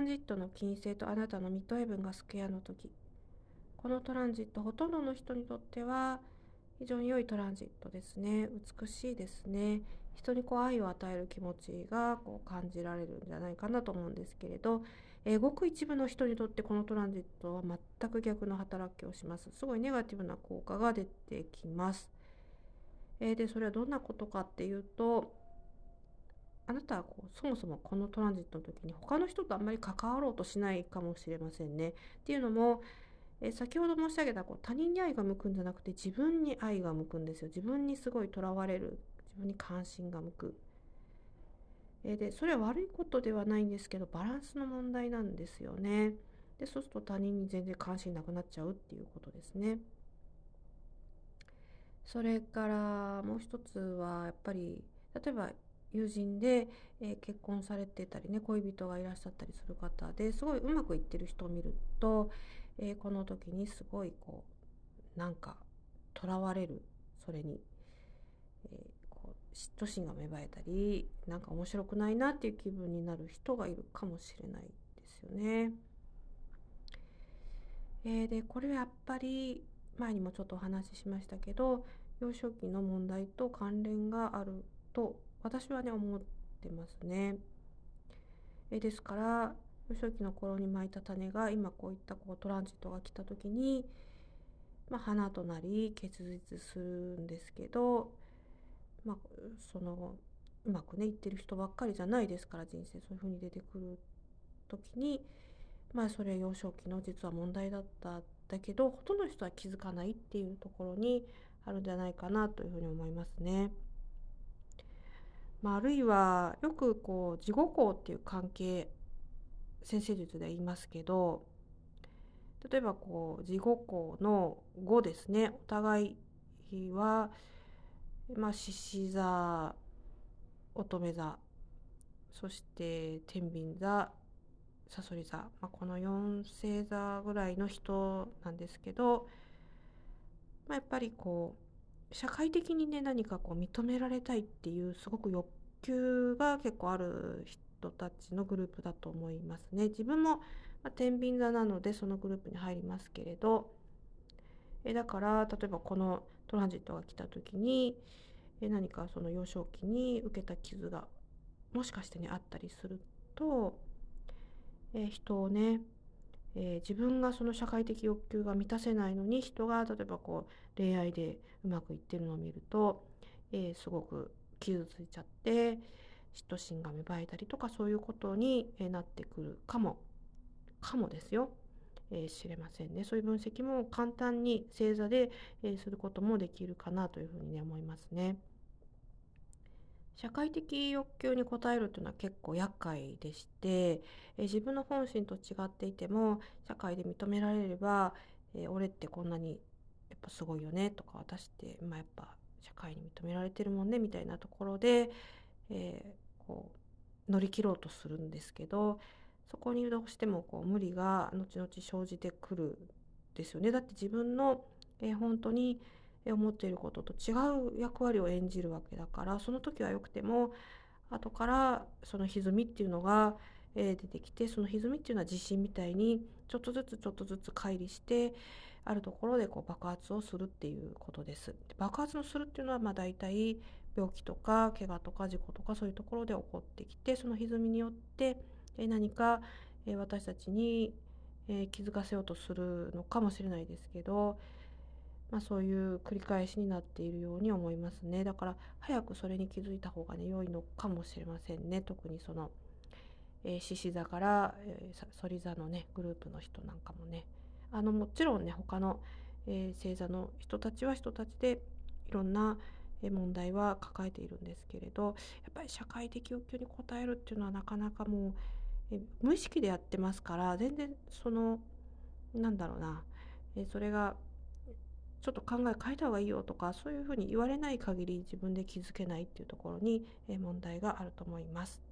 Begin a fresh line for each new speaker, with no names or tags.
ンジットの金星とあなたのミッドヘブンがスクエアの時。このトランジットほとんどの人にとっては非常に良いトランジットですね。美しいですね。人にこう愛を与える気持ちがこう感じられるんじゃないかなと思うんですけれど、えー、ごく一部の人にとってこのトランジットは全く逆の働きをします。すごいネガティブな効果が出てきます、えー、でそれはどんなことかっていうとあなたはこうそもそもこのトランジットの時に他の人とあんまり関わろうとしないかもしれませんね。っていうのも、え先ほど申し上げたこう他人に愛が向くんじゃなくて自分に愛が向くんですよ。自分にすごいとらわれる自分に関心が向く。えでそれは悪いことではないんですけどバランスの問題なんですよね。でそうすると他人に全然関心なくなっちゃうっていうことですね。それからもう一つはやっぱり例えば友人で、え、結婚されてたりね恋人がいらっしゃったりする方ですごいうまくいってる人を見ると、え、この時にすごいこうなんかとらわれるそれに、え、こう嫉妬心が芽生えたりなんか面白くないなっていう気分になる人がいるかもしれないですよね。え、でこれはやっぱり前にもちょっとお話ししましたけど幼少期の問題と関連があると私はね思ってますね。えですから幼少期の頃にまいた種が今こういったこうトランジットが来た時に、まあ、花となり結実するんですけど、まあ、そのうまくねいってる人ばっかりじゃないですから人生そういう風に出てくる時にまあそれは幼少期の実は問題だっただけどほとんどの人は気づかないっていうところにあるんじゃないかなというふうに思いますね。まあ、あるいはよくこう自己項っていう関係先生術で言いますけど例えばこう自己項の5ですね。お互いはまあ獅子座乙女座そして天秤座さそり座、まあ、この4星座ぐらいの人なんですけど、まあ、やっぱりこう社会的にね何かこう認められたいっていうすごく欲求が結構ある人たちのグループだと思いますね。自分も、まあ、天秤座なのでそのグループに入りますけれどえだから例えばこのトランジットが来た時にえ何かその幼少期に受けた傷がもしかしてねあったりするとえ人をねえー、自分がその社会的欲求が満たせないのに人が例えばこう恋愛でうまくいってるのを見ると、えー、すごく傷ついちゃって嫉妬心が芽生えたりとかそういうことになってくるかもかもですよ、えー、知れませんねそういう分析も簡単に星座で、え、することもできるかなというふうにね思いますね。社会的欲求に応えるというのは結構厄介でして、え自分の本心と違っていても社会で認められれば、え俺ってこんなにやっぱすごいよねとか私って、まあ、やっぱ社会に認められてるもんねみたいなところで、えー、こう乗り切ろうとするんですけどそこにどうしてもこう無理が後々生じてくるですよね。だって自分の、えー、本当に思っていることと違う役割を演じるわけだからその時はよくても後からその歪みっていうのが出てきてその歪みっていうのは地震みたいにちょっとずつちょっとずつ乖離してあるところでこう爆発をするっていうことです。爆発のするっていうのはまあ大体病気とか怪我とか事故とかそういうところで起こってきてその歪みによって何か私たちに気づかせようとするのかもしれないですけどまあ、そういう繰り返しになっているように思いますね。だから早くそれに気づいた方がね良いのかもしれませんね。特にその獅子、座から、えー、反り座のねグループの人なんかもね。あのもちろんね他の、えー、星座の人たちは人たちでいろんな問題は抱えているんですけれどやっぱり社会的欲求に応えるっていうのはなかなかもう、え無意識でやってますから全然そのなんだろうな、えそれがちょっと考え変えた方がいいよとかそういうふうに言われない限り自分で気づけないっていうところに問題があると思います。